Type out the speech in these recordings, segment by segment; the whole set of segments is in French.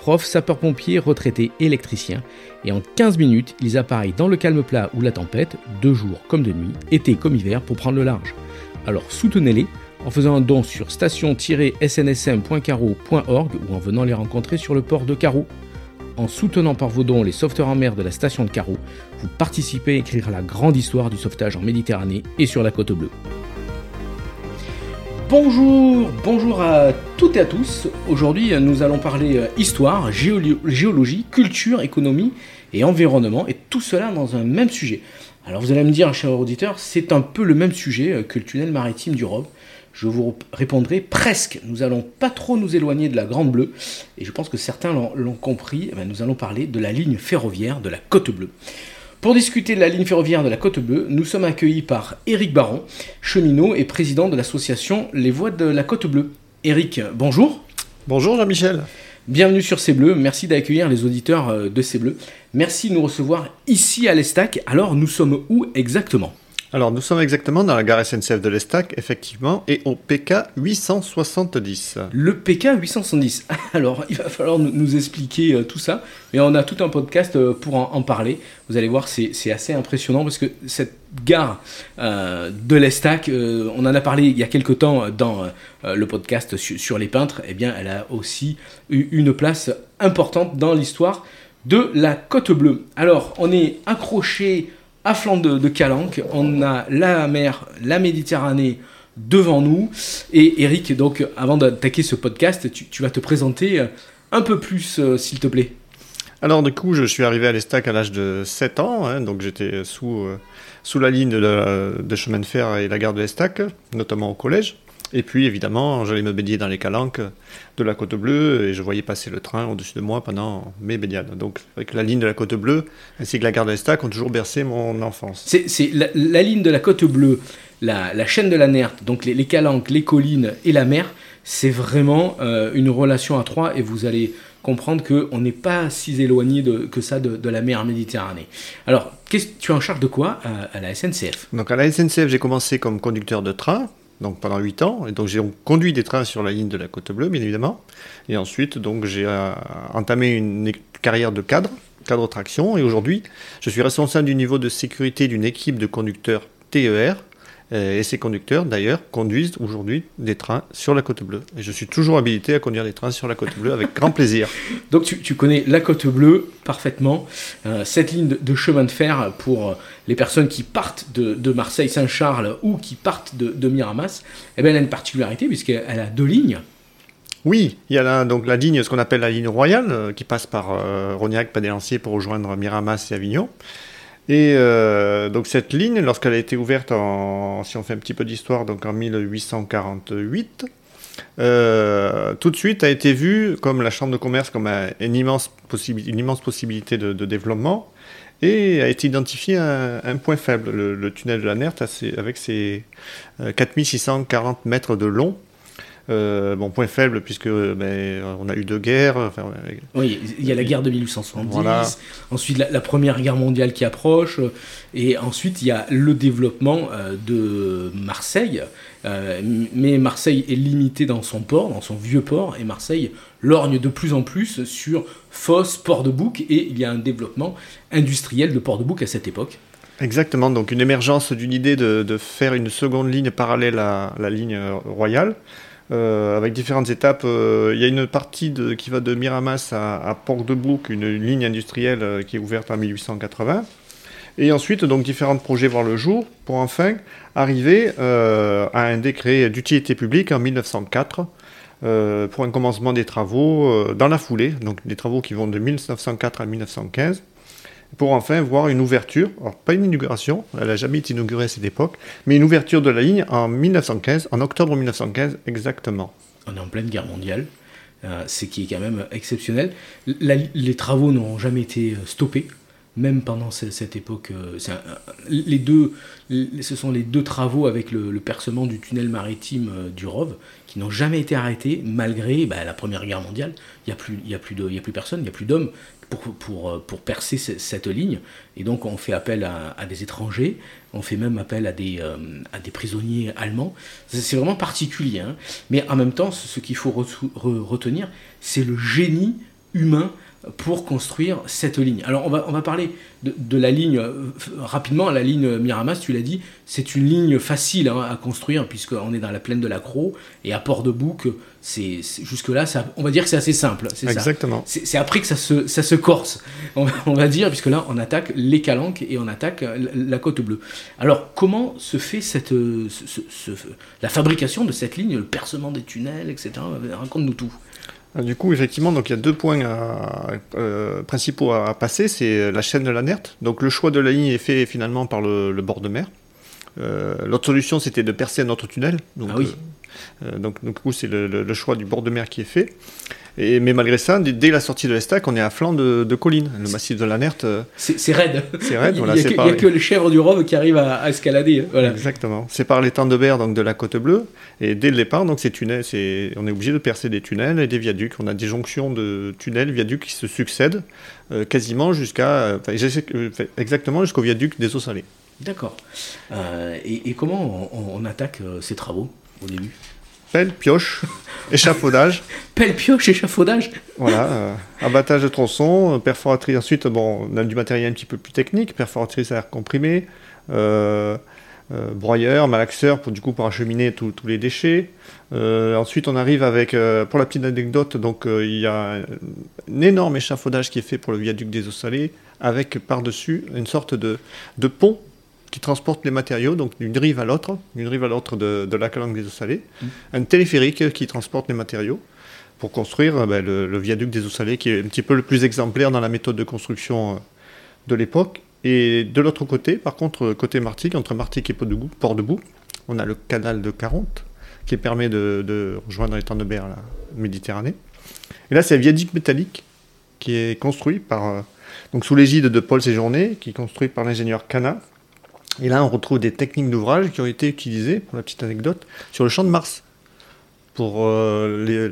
profs, sapeurs-pompiers, retraités, électriciens, et en 15 minutes, ils appareillent dans le calme plat ou la tempête, de jour comme de nuit, été comme hiver, pour prendre le large. Alors soutenez-les en faisant un don sur station-snsm.caro.org ou en venant les rencontrer sur le port de Carreau. En soutenant par vos dons les sauveteurs en mer de la station de Carreau, vous participez à écrire la grande histoire du sauvetage en Méditerranée et sur la côte bleue. Bonjour, bonjour à toutes et à tous. Aujourd'hui, nous allons parler euh, histoire, géologie, culture, économie et environnement, et tout cela dans un même sujet. Alors vous allez me dire, cher auditeur, c'est un peu le même sujet euh, que le tunnel maritime du. Je vous répondrai presque. Nous allons pas trop nous éloigner de la Grande Bleue, et je pense que certains l'ont compris. Eh nous allons parler de la ligne ferroviaire de la Côte Bleue. Pour discuter de la ligne ferroviaire de la Côte Bleue, nous sommes accueillis par Éric Baron, cheminot et président de l'association Les Voies de la Côte Bleue. Éric, bonjour. Bonjour Jean-Michel. Bienvenue sur C'est Bleu, merci d'accueillir les auditeurs euh, de C'est Bleu. Merci de nous recevoir ici à l'Estac. Alors nous sommes où exactement? Alors, nous sommes exactement dans la gare SNCF de l'Estac, effectivement, et au PK 870. Le PK 870. Alors, il va falloir nous, expliquer euh, tout ça, mais on a tout un podcast euh, pour en, parler. Vous allez voir, c'est assez impressionnant parce que cette gare euh, de l'Estac, on en a parlé il y a quelque temps dans le podcast sur les peintres, eh bien, elle a aussi eu une place importante dans l'histoire de la Côte Bleue. Alors, on est accroché à flanc de, Calanque, on a la mer, la Méditerranée devant nous. Et Eric, donc avant d'attaquer ce podcast, tu, vas te présenter un peu plus, euh, s'il te plaît. Alors du coup, je suis arrivé à l'Estac à l'âge de 7 ans, hein, donc j'étais sous, euh, sous la ligne de, de, chemin de fer et la gare de l'Estac, notamment au collège. Et puis évidemment, j'allais me baigner dans les calanques de la Côte Bleue et je voyais passer le train au-dessus de moi pendant mes baignades. Donc avec la ligne de la Côte Bleue ainsi que la gare de l'Estac ont toujours bercé mon enfance. C'est la, ligne de la Côte Bleue, la, chaîne de la Nerte, donc les, calanques, les collines et la mer, c'est vraiment euh, une relation à trois et vous allez comprendre qu'on n'est pas si éloigné de, que ça de, la mer Méditerranée. Alors, tu es en charge de quoi à, à la SNCF Donc à la SNCF, j'ai commencé comme conducteur de train donc pendant 8 ans. Et donc j'ai conduit des trains sur la ligne de la Côte Bleue, bien évidemment. Et ensuite, donc j'ai euh, entamé une carrière de cadre, cadre traction. Et aujourd'hui, je suis responsable du niveau de sécurité d'une équipe de conducteurs TER et ces conducteurs, d'ailleurs, conduisent aujourd'hui des trains sur la Côte Bleue. Et je suis toujours habilité à conduire des trains sur la Côte Bleue avec grand plaisir. Donc tu, connais la Côte Bleue parfaitement. Euh, cette ligne de, chemin de fer pour euh, les personnes qui partent de, Marseille-Saint-Charles ou qui partent de, Miramas, eh bien, elle a une particularité puisqu'elle a deux lignes. Oui, il y a la, donc la ligne, ce qu'on appelle la ligne royale, qui passe par Rognac, Padélancier pour rejoindre Miramas et Avignon. Et euh, donc cette ligne, lorsqu'elle a été ouverte, en, si on fait un petit peu d'histoire, donc en 1848, euh, tout de suite a été vue comme la Chambre de commerce comme une immense, une immense possibilité de, développement et a été identifié un, un point faible, le, tunnel de la Nerte avec ses 4640 euh, mètres de long euh, bon, point faible, puisque ben, on a eu deux guerres. oui, il y a la guerre de 1870, ensuite la, Première Guerre mondiale qui approche, et ensuite il y a le développement euh, de Marseille. Euh, mais Marseille est limité dans son port, dans son vieux port, et Marseille lorgne de plus en plus sur Fosse, port de Bouc, et il y a un développement industriel de port de Bouc à cette époque. Exactement, donc une émergence d'une idée de, de, faire une seconde ligne parallèle à la ligne royale. Euh, avec différentes étapes. Euh, il y a une partie qui va de Miramas à, Port-de-Bouc, une, ligne industrielle euh, qui est ouverte en 1880. Et ensuite, donc, différents projets voir le jour pour enfin arriver à un décret d'utilité publique en 1904 pour un commencement des travaux dans la foulée, donc des travaux qui vont de 1904 à 1915 pour enfin voir une ouverture, alors pas une inauguration, elle n'a jamais été inaugurée à cette époque, mais une ouverture de la ligne en 1915, en octobre 1915 exactement. On est en pleine guerre mondiale, euh, ce qui est quand même exceptionnel. les travaux n'ont jamais été euh, stoppés. même pendant cette époque. les deux, ce sont les deux travaux avec le, percement du tunnel maritime du Rove qui n'ont jamais été arrêtés malgré bah, la Première Guerre mondiale. Il n'y a, plus, il a plus personne, il n'y a plus d'hommes pour, pour, pour, percer cette ligne. Et donc on fait appel à, des étrangers, on fait même appel à des, à des prisonniers allemands. C'est vraiment particulier. Hein. Mais en même temps, ce, qu'il faut retenir, c'est le génie humain pour construire cette ligne. Alors on va, on va parler de, la ligne euh, rapidement, la ligne Miramas, tu l'as dit, c'est une ligne facile hein, à construire puisqu'on est dans la plaine de la Croix et à Port-de-Bouc, c'est, jusque-là, on va dire que c'est assez simple. C'est Exactement. C'est, après que ça se, ça se corse, on, va dire, puisque là on attaque les calanques et on attaque la, côte bleue. Alors comment se fait cette, la fabrication de cette ligne, le percement des tunnels, etc. Raconte-nous tout. Euh, du coup, effectivement, donc il y a deux points euh, principaux à, passer. C'est la chaîne de la Nerte. Donc le choix de la ligne est fait finalement par le, bord de mer. Euh, l'autre solution, c'était de percer un autre tunnel. Donc, ah oui. Donc, du coup, c'est le, choix du bord de mer qui est fait mais malgré ça, dès, la sortie de l'Estac, on est à flanc de, colline. Le massif de la Nerte. Euh, c'est raide. C'est raide, Il n'y a, que les chèvres du Rove qui arrivent à, escalader. Voilà. Exactement. C'est par l'étang de Berre, donc de la côte bleue. Et dès le départ, donc, ces tunnels, on est obligé de percer des tunnels et des viaducs. On a des jonctions de tunnels, viaducs qui se succèdent euh, quasiment jusqu'à. exactement jusqu'au viaduc des eaux salées. D'accord. Euh, et, comment on attaque ces travaux? Au début Pelle, pioche, échafaudage. Pelle, pioche, échafaudage Voilà, euh, abattage de tronçons, euh, perforatrice. Ensuite, bon, on a du matériel un petit peu plus technique, perforatrice à air comprimé, euh, broyeur, malaxeur pour du coup pour acheminer tous les déchets. ensuite, on arrive avec, pour la petite anecdote, donc il y a un énorme échafaudage qui est fait pour le viaduc des eaux salées, avec par-dessus une sorte de, de pont qui transporte les matériaux, donc d'une rive à l'autre, d'une rive à l'autre de, la calanque des eaux salées, mm. un téléphérique qui transporte les matériaux pour construire euh, ben, le, viaduc des eaux salées, qui est un petit peu le plus exemplaire dans la méthode de construction euh, de l'époque. Et de l'autre côté, par contre, côté Martigues, entre Martigues et Port-de-Bout, on a le canal de Caronte, qui permet de, rejoindre les temps de mer la Méditerranée. Et là, c'est un viaduc métallique qui est construit par, euh, donc sous l'égide de Paul Séjourné, qui est construit par l'ingénieur Cana, et là, on retrouve des techniques d'ouvrage qui ont été utilisées, pour la petite anecdote, sur le champ de Mars. Pour euh, les.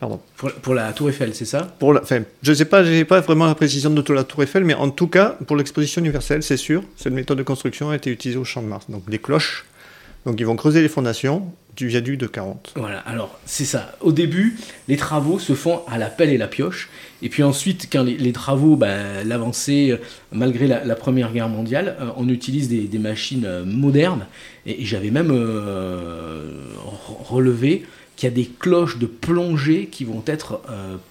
Pardon. Pour, la Tour Eiffel, c'est ça? Pour la, enfin, Je ne sais pas, je n'ai pas vraiment la précision de la Tour Eiffel, mais en tout cas, pour l'exposition universelle, c'est sûr, cette méthode de construction a été utilisée au champ de Mars. Donc des cloches. Donc ils vont creuser les fondations, du viaduc de 40. Voilà, alors c'est ça. Au début, les travaux se font à la pelle et la pioche. Et puis ensuite, quand les, travaux, ben, l'avancée, euh, malgré la, Première Guerre mondiale, euh, on utilise des, machines euh, modernes. Et, j'avais même relevé qu'il y a des cloches de plongée qui vont être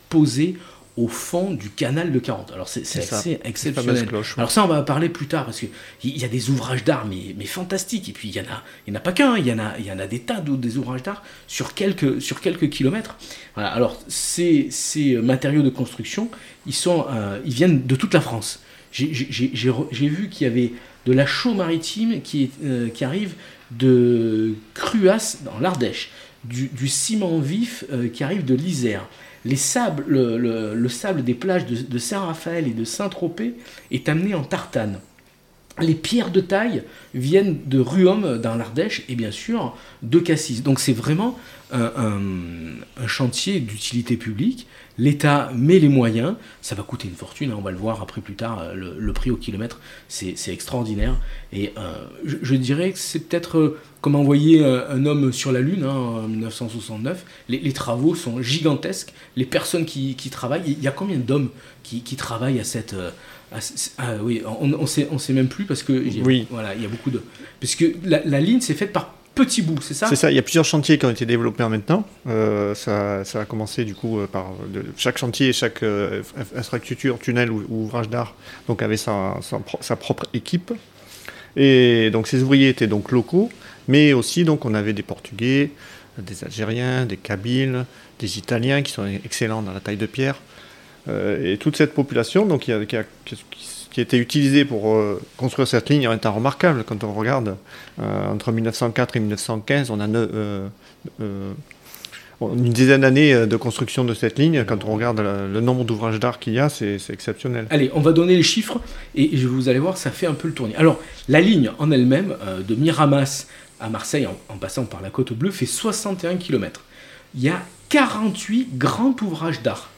posées au fond du canal de 40. Alors c'est assez exceptionnel. Alors ça, on va parler plus tard, parce qu'il y a des ouvrages d'art, mais, mais, fantastiques. Et puis il n'y en, a, en a pas qu'un, il y, en a, il y en a des tas d'autres, des ouvrages d'art sur quelques, sur quelques kilomètres. Voilà. Alors ces, ces matériaux de construction, ils, sont, euh, ils viennent de toute la France. J'ai vu qu'il y avait de la chaux maritime qui, euh, qui arrive de Cruas, dans l'Ardèche, du, du, ciment vif euh, qui arrive de l'Isère les sables, le, sable des plages de, Saint-Raphaël et de Saint-Tropez est amené en tartane. Les pierres de taille viennent de Ruom dans l'Ardèche et bien sûr de Cassis. Donc c'est vraiment un, chantier d'utilité publique. L'État met les moyens, ça va coûter une fortune, hein, on va le voir après plus tard, le, prix au kilomètre, c'est extraordinaire. Et euh, je, dirais que c'est peut-être euh, comme envoyer euh, un homme sur la Lune hein, en 1969. Les, travaux sont gigantesques, les personnes qui, travaillent, il y a combien d'hommes qui, travaillent à cette... ah, oui, on ne sait, on sait même plus parce que oui. voilà, il y a beaucoup de... Parce que la, la ligne s'est faite par petits bouts, c'est ça? C'est ça, il y a plusieurs chantiers qui ont été développés en temps. Euh, ça, ça, a commencé du coup euh, par chaque chantier, chaque euh, infrastructure, tunnel ou, ouvrage d'art, donc avait sa, sa, propre équipe. Et donc ces ouvriers étaient donc locaux, mais aussi donc on avait des Portugais, des Algériens, des Kabyles, des Italiens qui sont excellents dans la taille de pierre. Et toute cette population donc, qui, a, qui, a, qui a été utilisé pour euh, construire cette ligne est un remarquable. Quand on regarde euh, entre 1904 et 1915, on a euh, une dizaine d'années euh, de construction de cette ligne. Quand on regarde le, nombre d'ouvrages d'art qu'il y a, c'est exceptionnel. Allez, on va donner les chiffres et, vous allez voir, ça fait un peu le tournis. Alors, la ligne en elle-même, euh, de Miramas à Marseille, en, passant par la côte bleue, fait 61 km. Il y a 48 grands ouvrages d'art,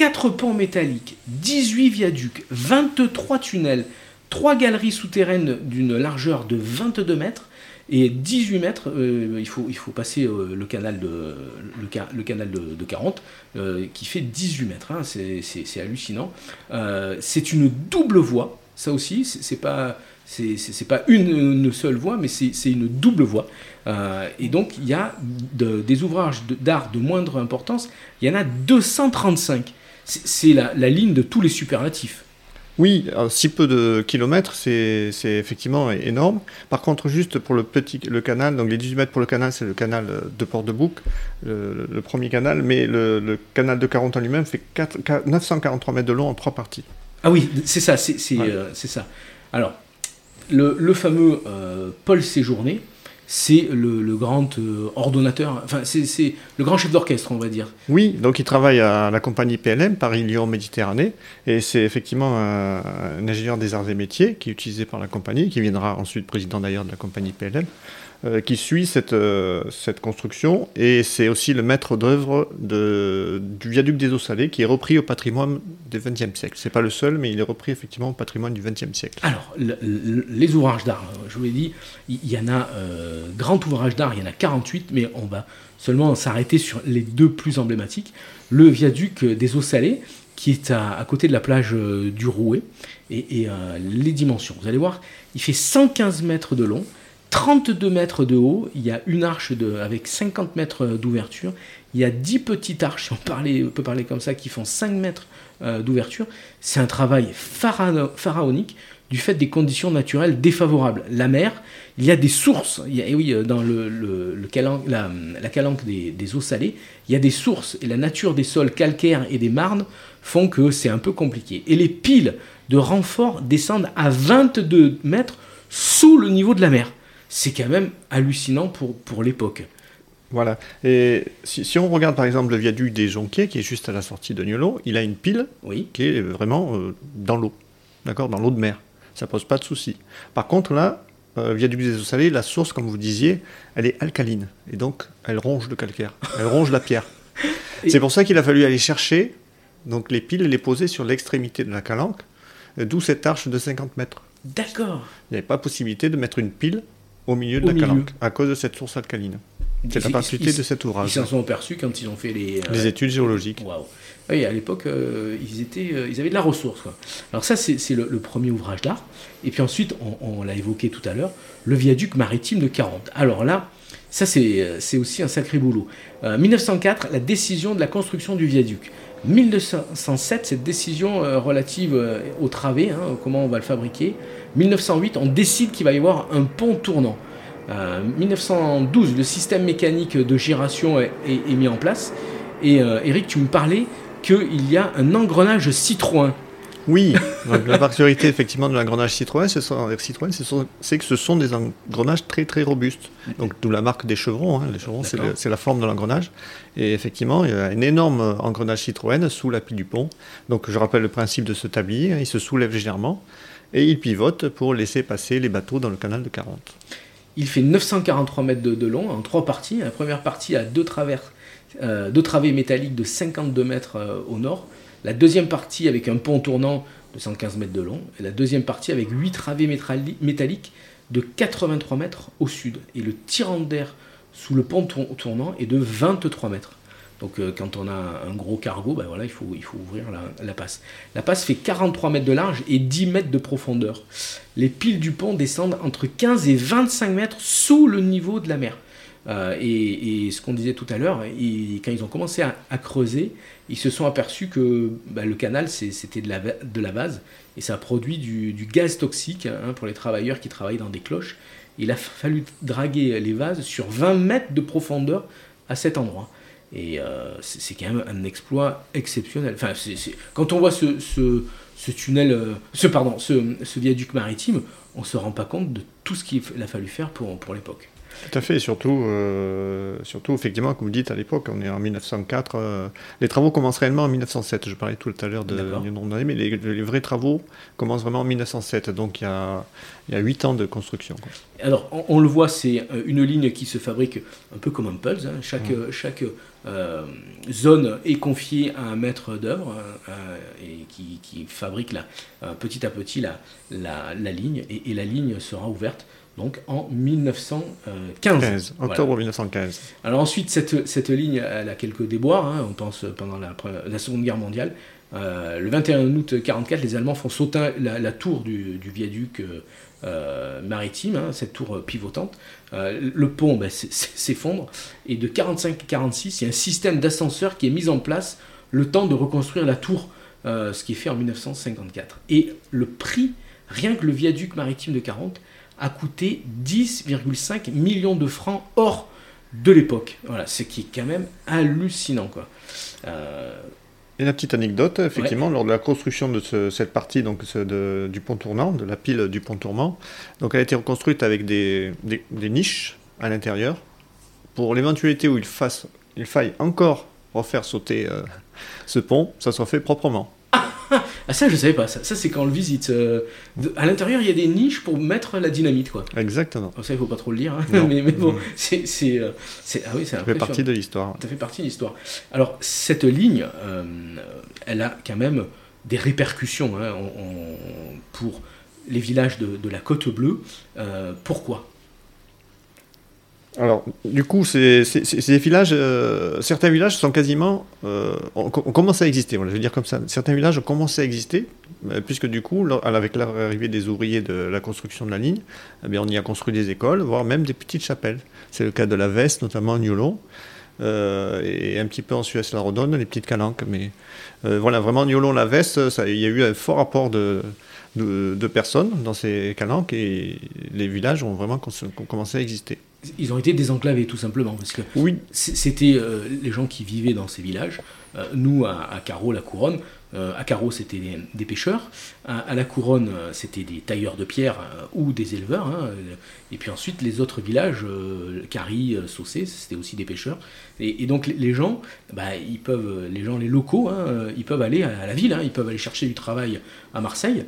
4 ponts métalliques, 18 viaducs, 23 tunnels, 3 galeries souterraines d'une largeur de 22 mètres, et 18 mètres, euh, il, faut, passer euh, le canal de, le, canal de, 40, euh, qui fait 18 mètres. Hein, c'est hallucinant. c'est une double voie, ça aussi, c'est pas. C'est pas une, seule voie, mais c'est une double voie. et donc, il y a des ouvrages d'art de, moindre importance, il y en a 235. C'est la, la ligne de tous les superlatifs. Oui, si peu de kilomètres, c'est effectivement énorme. Par contre, juste pour le petit le canal, donc les 18 mètres pour le canal, c'est le canal de Port-de-Bouc, le, premier canal, mais le, canal de 40 en lui-même fait 943 mètres de long en trois parties. Ah oui, c'est ça, c'est euh, ça. Alors, le, fameux euh, Paul Séjourné, c'est le, grand euh, ordonnateur, enfin c'est le grand chef d'orchestre, on va dire. Oui, donc il travaille à la compagnie PLM, Paris-Lyon Méditerranée, et c'est effectivement un, ingénieur des arts et métiers qui est utilisé par la compagnie, qui viendra ensuite président d'ailleurs de la compagnie PLM. Euh, qui suit cette, euh, cette construction et c'est aussi le maître d'œuvre du viaduc des eaux salées qui est repris au patrimoine du XXe siècle. C'est pas le seul, mais il est repris effectivement au patrimoine du XXe siècle. Alors, les ouvrages d'art, je vous l'ai dit, il y, en a, euh, grand ouvrage d'art, il y en a 48, mais on va seulement s'arrêter sur les deux plus emblématiques. Le viaduc des eaux salées, qui est à, côté de la plage du Rouet, et, et les dimensions. Vous allez voir, il fait 115 mètres de long, 32 mètres de haut, il y a une arche avec 50 mètres d'ouverture, il y a 10 petites arches, si on, peut parler comme ça, qui font 5 mètres euh, d'ouverture. C'est un travail pharaonique du fait des conditions naturelles défavorables. La mer, il y a des sources, il et oui, dans le, la, calanque des, des, eaux salées, il y a des sources, et la nature des sols calcaires et des marnes font que c'est un peu compliqué. Et les piles de renfort descendent à 22 mètres sous le niveau de la mer c'est quand même hallucinant pour, pour l'époque. Voilà. Et si, on regarde par exemple le viaduc des Jonquiers, qui est juste à la sortie de Niolo, il a une pile oui. qui est vraiment euh, dans l'eau, d'accord, dans l'eau de mer. Ça pose pas de souci. Par contre là, euh, viaduc des eaux salées, la source, comme vous disiez, elle est alcaline et donc elle ronge le calcaire, elle ronge la pierre. C'est pour ça qu'il a fallu aller chercher donc les piles et les poser sur l'extrémité de la calanque, d'où cette arche de 50 mètres. D'accord. Il n'y avait pas possibilité de mettre une pile au milieu de la calanque, à cause de cette source alcaline. C'est la particularité de cet ouvrage. Ils s'en sont aperçus quand ils ont fait les, les euh, études géologiques. Waouh. Oui, à l'époque, euh, ils, étaient, euh, ils avaient de la ressource. Alors ça, c'est le, premier ouvrage d'art. Et puis ensuite, on, l'a évoqué tout à l'heure, le viaduc maritime de 40. Alors là, ça, c'est aussi un sacré boulot. 1904, la décision de la construction du viaduc. 1907, cette décision relative au travé, hein, comment on va le fabriquer. 1908, on décide qu'il va y avoir un pont tournant. 1912, euh, le système mécanique de giration est, mis en place. Et euh, Eric, tu me parlais qu'il y a un engrenage Citroën. Oui, la particularité effectivement de l'engrenage Citroën, c'est que ce sont des engrenages très très robustes. Donc d'où la marque des chevrons. Hein. Les chevrons, c'est la forme de l'engrenage. Et effectivement, il y a un énorme engrenage Citroën sous l'appui du pont. Donc je rappelle le principe de ce tablier. Hein. il se soulève légèrement et il pivote pour laisser passer les bateaux dans le canal de 40. Il fait 943 mètres de, long en trois parties. La première partie a deux, travers, euh, deux travées métalliques de 52 mètres euh, au nord. La deuxième partie avec un pont tournant de 115 mètres de long. Et la deuxième partie avec huit travées métalliques de 83 mètres au sud. Et le tirant d'air sous le pont tournant est de 23 mètres. Donc euh, quand on a un gros cargo, ben voilà, il faut ouvrir la, passe. La passe fait 43 mètres de large et 10 mètres de profondeur. Les piles du pont descendent entre 15 et 25 mètres sous le niveau de la mer. Euh, et, ce qu'on disait tout à l'heure, quand ils ont commencé à, creuser, ils se sont aperçus que ben, le canal c'était de la, de la base et ça a produit du, gaz toxique hein, pour les travailleurs qui travaillent dans des cloches. Il a fallu draguer les vases sur 20 mètres de profondeur à cet endroit. Et euh, c'est quand même un exploit exceptionnel. Enfin, Quand on voit ce, ce, tunnel, euh, ce, pardon, ce, viaduc maritime, on ne se rend pas compte de tout ce qu'il a fallu faire pour, pour l'époque. Tout à fait, surtout, euh, surtout effectivement, comme vous dites à l'époque, on est en 1904. Euh, les travaux commencent réellement en 1907. Je parlais tout à l'heure de nombre d'années, mais les, vrais travaux commencent vraiment en 1907. Donc il y a, il y a 8 ans de construction. Alors on, le voit, c'est une ligne qui se fabrique un peu comme un puzzle. Hein. Chaque, chaque zone est confiée à un maître d'œuvre et qui, fabrique la, petit à petit la, la, ligne et, et la ligne sera ouverte donc en 1915. octobre 1915. Alors ensuite, cette, cette, ligne, elle a quelques déboires, hein. on pense pendant la, la, Seconde Guerre mondiale. Euh, le 21 août 1944, les Allemands font sauter la, tour du, du viaduc euh, euh, maritime, hein, cette tour pivotante. le pont ben, s'effondre, et de 45 à 46, il y a un système d'ascenseur qui est mis en place le temps de reconstruire la tour, ce qui est fait en 1954. Et le prix, rien que le viaduc maritime de 40, a coûté 10,5 millions de francs hors de l'époque. Voilà, ce qui est quand même hallucinant. Quoi. Euh... Et la petite anecdote, effectivement, lors de la construction de cette partie donc, du pont tournant, de la pile du pont tournant, donc elle a été reconstruite avec des, niches à l'intérieur. Pour l'éventualité où il, fasse, il faille encore refaire sauter euh, ce pont, ça soit fait proprement. Ah ça je savais pas, ça, ça c'est quand on le visite. Euh, à l'intérieur il y a des niches pour mettre la dynamite quoi. Exactement. ça il faut pas trop le dire, hein. mais, mais, bon, c'est, euh, c'est, ah oui, ça fait partie de l'histoire. Ça fait partie de l'histoire. Alors cette ligne, euh, elle a quand même des répercussions hein, pour les villages de, de la Côte Bleue. pourquoi? Alors, du coup, ces, villages, euh, certains villages sont quasiment, euh, ont, commencé à exister. Je veux dire comme ça. Certains villages ont commencé à exister, euh, puisque du coup, avec l'arrivée des ouvriers de la construction de la ligne, eh on y a construit des écoles, voire même des petites chapelles. C'est le cas de la Veste, notamment à Niolon, et un petit peu en Suez-la-Rodonne, les petites calanques. Mais voilà, vraiment, Niolon-la Veste, il y a eu un fort apport de, de, personnes dans ces calanques, et les villages ont vraiment commencé à exister ils ont été désenclavés tout simplement parce que oui. c'était euh, les gens qui vivaient dans ces villages. Euh, nous à, à Carreau, la Couronne, euh, à Carreau c'était des, pêcheurs, à, la Couronne c'était des tailleurs de pierre ou des éleveurs, hein, et puis ensuite les autres villages, Carry, Saucé, c'était aussi des pêcheurs. Et, donc les gens, bah, ils peuvent, les gens, les locaux, hein, ils peuvent aller à la ville, hein, ils peuvent aller chercher du travail à Marseille.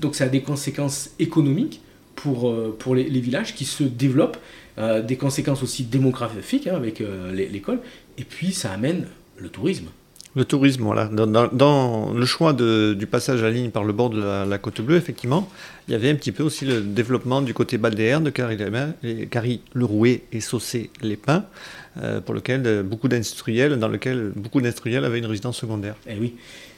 donc ça a des conséquences économiques pour, pour les, les villages qui se développent euh, des conséquences aussi démographiques hein, avec euh, l'école, et puis ça amène le tourisme. Le tourisme, voilà. Dans, le choix du passage à ligne par le bord de la, côte bleue, effectivement, il y avait un petit peu aussi le développement du côté balnéaire de Carry-le-Rouet et Saucé-les-Pins, euh, pour lequel beaucoup d'industriels, dans lequel beaucoup d'industriels avaient une résidence secondaire. Eh oui.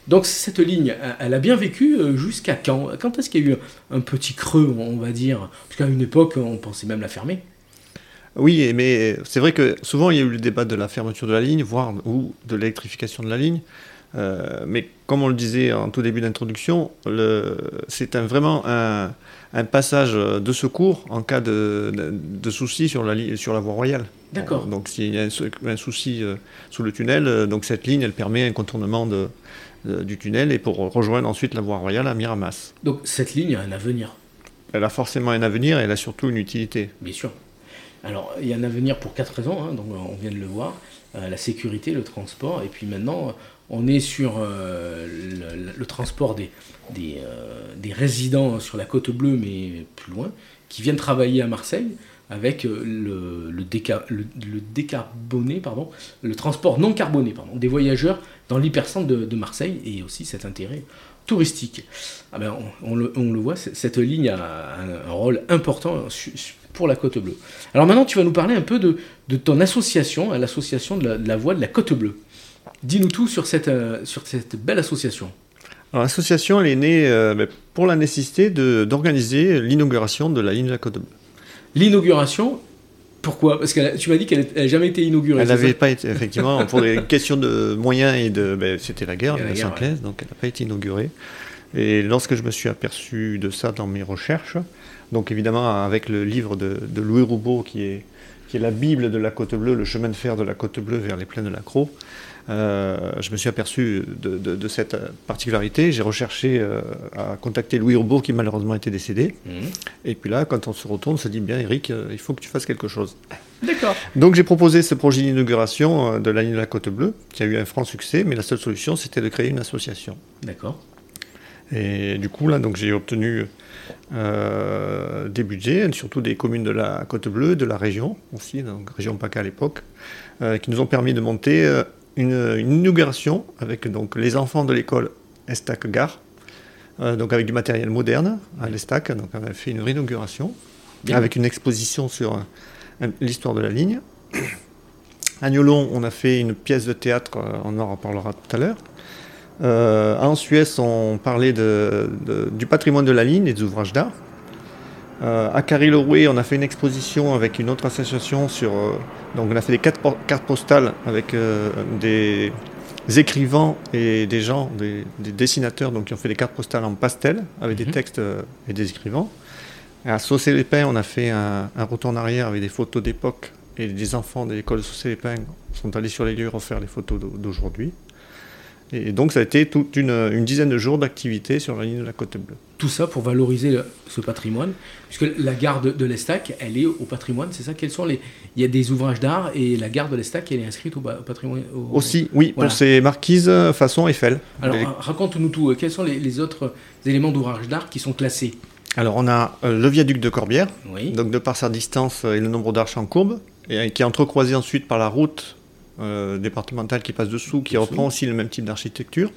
Donc cette ligne, elle a bien vécu jusqu'à quand? Quand est-ce qu'il y a eu un petit creux, on va dire? Parce qu'à une époque, on pensait même la fermer. Oui, mais c'est vrai que souvent il y a eu le débat de la fermeture de la ligne, voire ou de l'électrification de la ligne. Euh, mais comme on le disait en tout début d'introduction, c'est vraiment un, passage de secours en cas de, de, souci sur la, sur la voie royale. D'accord. Donc s'il y a un, souci euh, sous le tunnel, euh, donc cette ligne, elle permet un contournement de, du tunnel et pour rejoindre ensuite la voie royale à Miramas. Donc cette ligne a un avenir Elle a forcément un avenir et elle a surtout une utilité. Bien sûr. Alors, il y a un avenir pour quatre raisons, hein, donc on vient de le voir euh, la sécurité, le transport, et puis maintenant, on est sur euh, le, transport des, euh, des, résidents sur la côte bleue, mais plus loin, qui viennent travailler à Marseille avec le, le, décarboné, pardon, le transport non carboné pardon, des voyageurs dans l'hypercentre de, Marseille et aussi cet intérêt touristique. Ah ben, on, le, voit, cette ligne a un, rôle important pour la Côte Bleue. Alors maintenant, tu vas nous parler un peu de, ton association, l'association de, la, Voie de la Côte Bleue. Dis-nous tout sur cette, euh, belle association. L'association, elle est née euh, ben, pour la nécessité d'organiser l'inauguration de la ligne de la Côte Bleue. L'inauguration, pourquoi? Parce que tu m'as dit qu'elle n'a jamais été inaugurée. Elle n'avait pas été, effectivement, pour des questions de moyens et de. Ben, C'était la guerre, de 1915, donc elle n'a pas été inaugurée. Et lorsque je me suis aperçu de ça dans mes recherches, donc évidemment avec le livre de, Louis Roubaud qui est, qui est la Bible de la Côte Bleue, le chemin de fer de la Côte Bleue vers les plaines de la Croix, je me suis aperçu de, cette particularité. J'ai recherché à contacter Louis Urbault qui malheureusement était décédé. Mmh. Et puis là, quand on se retourne, on se dit bien, Eric, il faut que tu fasses quelque chose. D'accord. Donc j'ai proposé ce projet d'inauguration de la ligne de la Côte Bleue, qui a eu un franc succès, mais la seule solution, c'était de créer une association. D'accord. Et du coup, là, donc j'ai obtenu euh, des budgets, surtout des communes de la Côte Bleue, de la région aussi, donc région PACA à l'époque, euh, qui nous ont permis de monter euh, une, inauguration avec donc les enfants de l'école Estac Gare, donc avec du matériel moderne à l'Estac. Donc on a fait une réinauguration avec une exposition sur l'histoire de la ligne. À Niolon, on a fait une pièce de théâtre, on en reparlera tout à l'heure. Euh, en Suisse, on parlait du patrimoine de la ligne et des ouvrages d'art. Euh, à Cariloué, on a fait une exposition avec une autre association sur. Euh, donc, on a fait des cartes, postales avec des, écrivains et des gens, des, dessinateurs, donc qui ont fait des cartes postales en pastel avec des mhm. textes et des écrivains. à Saucé-les-Pins, on a fait un, retour en arrière avec des photos d'époque et des enfants de l'école de Saucé-les-Pins sont allés sur les lieux refaire les photos d'aujourd'hui. Et donc ça a été toute une, dizaine de jours d'activité sur la ligne de la Côte Bleue. Tout ça pour valoriser ce patrimoine, puisque la gare de, l'Estac, elle est au patrimoine, c'est ça? Quels sont les Il y a des ouvrages d'art et la gare de l'Estac, elle est inscrite au, patrimoine. Aussi, oui, pour ses marquises façon Eiffel. Alors raconte-nous tout. Quels sont les, autres éléments d'ouvrage d'art qui sont classés? Alors on a euh, le viaduc de Corbière, donc de par sa distance et le nombre d'arches en courbe, et qui est entrecroisé ensuite par la route euh, départemental qui passe dessous, qui reprend aussi le même type d'architecture.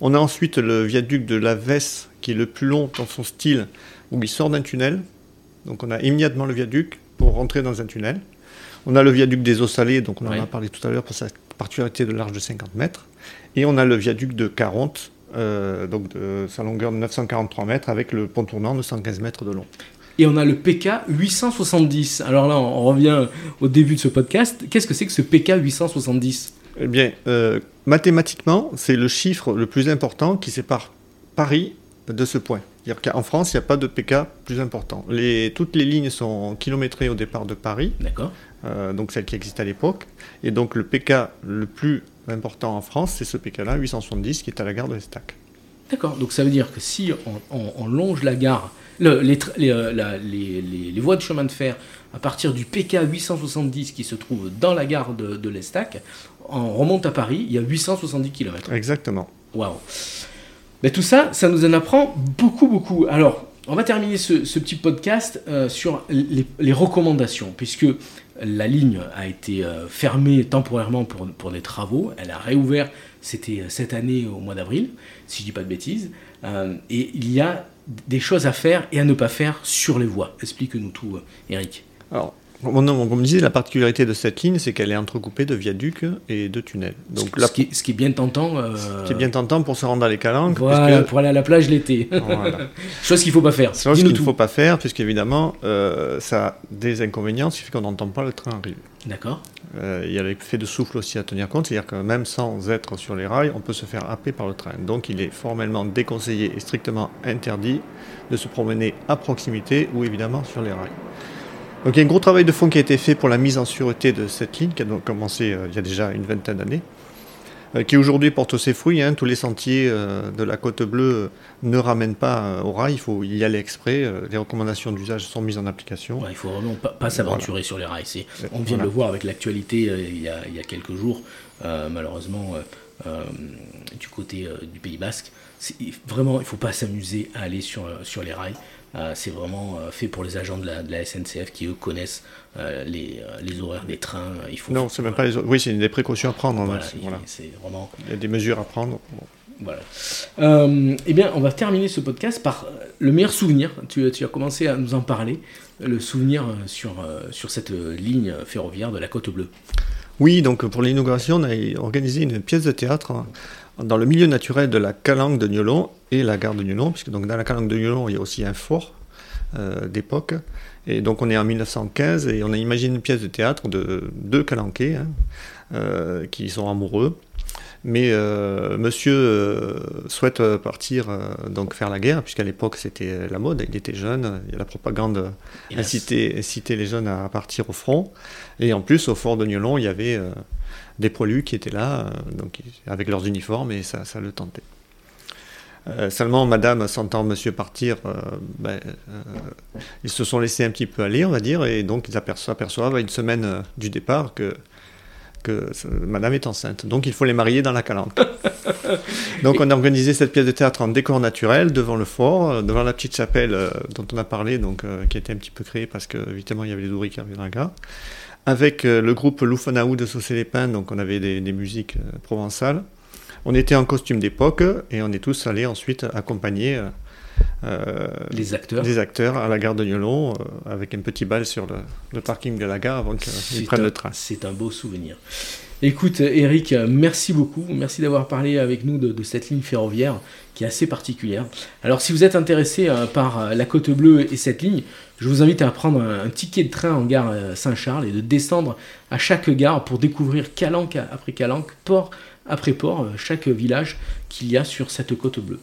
On a ensuite le viaduc de la Vesse, qui est le plus long dans son style, où il sort d'un tunnel. Donc on a immédiatement le viaduc pour rentrer dans un tunnel. On a le viaduc des eaux salées, donc on en a parlé tout à l'heure pour sa particularité de large de 50 mètres. Et on a le viaduc de 40, euh, donc de sa longueur de 943 mètres, avec le pont tournant de 115 mètres de long. Et on a le PK 870. Alors là, on revient au début de ce podcast. Qu'est-ce que c'est que ce PK 870 Eh bien, euh, mathématiquement, c'est le chiffre le plus important qui sépare Paris de ce point. C'est-à-dire qu'en France, il n'y a pas de PK plus important. Les, toutes les lignes sont kilométrées au départ de Paris. D'accord. Euh, donc celle qui existait à l'époque. Et donc le PK le plus important en France, c'est ce PK-là, 870, qui est à la gare de l'Estac. D'accord. Donc ça veut dire que si on longe la gare euh, les, les, voies de chemin de fer à partir du PK 870 qui se trouve dans la gare de, l'Estac, on remonte à Paris, il y a 870 km. Exactement. Waouh. Mais tout ça, ça nous en apprend beaucoup, beaucoup. Alors, on va terminer ce, petit podcast euh, sur les, recommandations, puisque la ligne a été euh, fermée temporairement pour, pour des travaux. Elle a réouvert, c'était cette année au mois d'avril, si je dis pas de bêtises. et il y a des choses à faire et à ne pas faire sur les voies. Explique-nous tout, euh, Eric. Comme on disait, la particularité de cette ligne, c'est qu'elle est entrecoupée de viaducs et de tunnels. Donc, ce, qui, est, ce qui est bien tentant. Euh... Ce qui est bien tentant pour se rendre à les Calanques. Voilà, pour aller à la plage l'été. Chose qu'il ne faut pas faire. Chose qu'il ne faut pas faire, puisqu'évidemment, euh, ça a des inconvénients, ce qui fait qu'on n'entend pas le train arriver. D'accord. Euh, il y a l'effet de souffle aussi à tenir compte, c'est-à-dire que même sans être sur les rails, on peut se faire happer par le train. Donc il est formellement déconseillé et strictement interdit de se promener à proximité ou évidemment sur les rails. Donc il y a un gros travail de fond qui a été fait pour la mise en sûreté de cette ligne, qui a donc commencé euh, il y a déjà une vingtaine d'années, euh, qui aujourd'hui porte ses fruits. Hein. Tous les sentiers euh, de la côte bleue ne ramènent pas au rail, il faut y aller exprès. les recommandations d'usage sont mises en application. il faut vraiment pas, s'aventurer sur les rails. On vient de le voir avec l'actualité il, y a quelques jours, malheureusement, du côté du Pays Basque. Vraiment, il ne faut pas s'amuser à aller sur, sur les rails. Euh, c'est vraiment euh, fait pour les agents de la, SNCF qui eux connaissent euh, les, horaires des trains. Il faut, non, c'est même pas les Oui, c'est des précautions à prendre. Voilà, c'est vraiment... Il y a des mesures à prendre. Voilà. eh bien, on va terminer ce podcast par le meilleur souvenir. Tu, tu, as commencé à nous en parler. Le souvenir sur, sur cette ligne ferroviaire de la Côte Bleue. Oui, donc pour l'inauguration, on a organisé une pièce de théâtre dans le milieu naturel de la Calanque de Niolon et la gare de Niolon, puisque dans la Calanque de Niolon, il y a aussi un fort euh, d'époque. Et donc on est en 1915 et on a imaginé une pièce de théâtre de deux Calanquais hein, euh, qui sont amoureux. Mais euh, monsieur euh, souhaite partir donc faire la guerre, puisqu'à l'époque c'était la mode, il était jeune, la propagande incitait, incitait, les jeunes à partir au front. Et en plus, au fort de Niolon, il y avait des prolus qui étaient là, donc, avec leurs uniformes, et ça, ça le tentait. seulement, madame sentant monsieur partir, ben, ils se sont laissés un petit peu aller, on va dire, et donc ils aperçoivent à une semaine du départ que que madame est enceinte. Donc il faut les marier dans la calanque. Donc on a organisé cette pièce de théâtre en décor naturel devant le fort, euh, devant la petite chapelle euh, dont on a parlé, donc, euh, qui était un petit peu créée parce que évidemment il y avait les ouvriers qui arrivaient dans la gare. Avec le groupe Loufonaou de Saucé les Pins, donc on avait des, des musiques provençales. On était en costume d'époque et on est tous allés ensuite accompagner euh, les acteurs. Des acteurs à la gare de Niolon, euh, avec un petit bal sur le, parking de la gare avant qu'ils prennent le train. C'est un beau souvenir. Écoute, Eric, merci beaucoup. Merci d'avoir parlé avec nous de, cette ligne ferroviaire qui est assez particulière. Alors, si vous êtes intéressé euh, par la Côte Bleue et cette ligne, je vous invite à prendre un, ticket de train en gare Saint-Charles et de descendre à chaque gare pour découvrir Calanque après Calanque, port après port, chaque village qu'il y a sur cette côte bleue.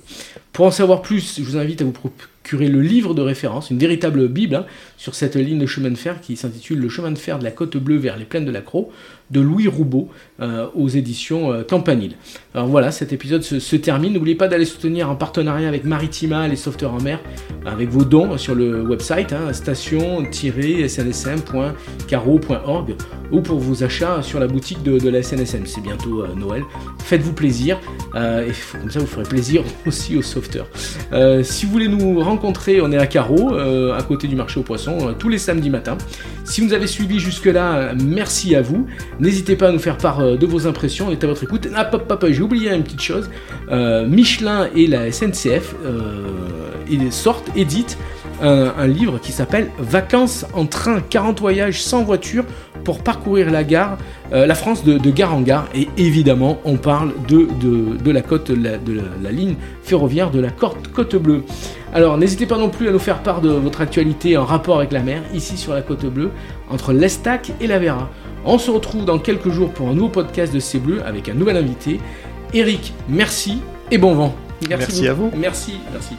Pour en savoir plus, je vous invite à vous procurer le livre de référence, une véritable Bible, hein, sur cette ligne de chemin de fer qui s'intitule Le chemin de fer de la côte bleue vers les plaines de la Croix, de Louis Roubaud euh, aux éditions euh, Campanile. Alors voilà, cet épisode se, termine. N'oubliez pas d'aller soutenir en partenariat avec Maritima, les sauveteurs en mer, avec vos dons sur le website hein, station-snsm.caro.org ou pour vos achats sur la boutique de, la SNSM. C'est bientôt euh, Noël. Faites-vous plaisir et comme ça vous ferez plaisir aussi aux sauveteurs. si vous voulez nous rencontrer, on est à Caro, à côté du marché aux poissons, tous les samedis matins. Si vous avez suivis jusque-là, merci à vous. N'hésitez pas à nous faire part euh, de vos impressions. On est à votre écoute. Ah, papa, j'ai oublié une petite chose. Euh, Michelin et la SNCF euh, sortent, éditent un, livre qui s'appelle Vacances en train, 40 voyages sans voiture pour parcourir la gare, la France de, gare en gare. Et évidemment, on parle de, de, la côte, de la, ligne ferroviaire de la côte, côte bleue. Alors n'hésitez pas non plus à nous faire part de votre actualité en rapport avec la mer, ici sur la côte bleue, entre l'Estac et la Vera. On se retrouve dans quelques jours pour un nouveau podcast de C'est Bleu avec un nouvel invité. Eric, merci et bon vent. Merci, merci à vous. Merci, merci.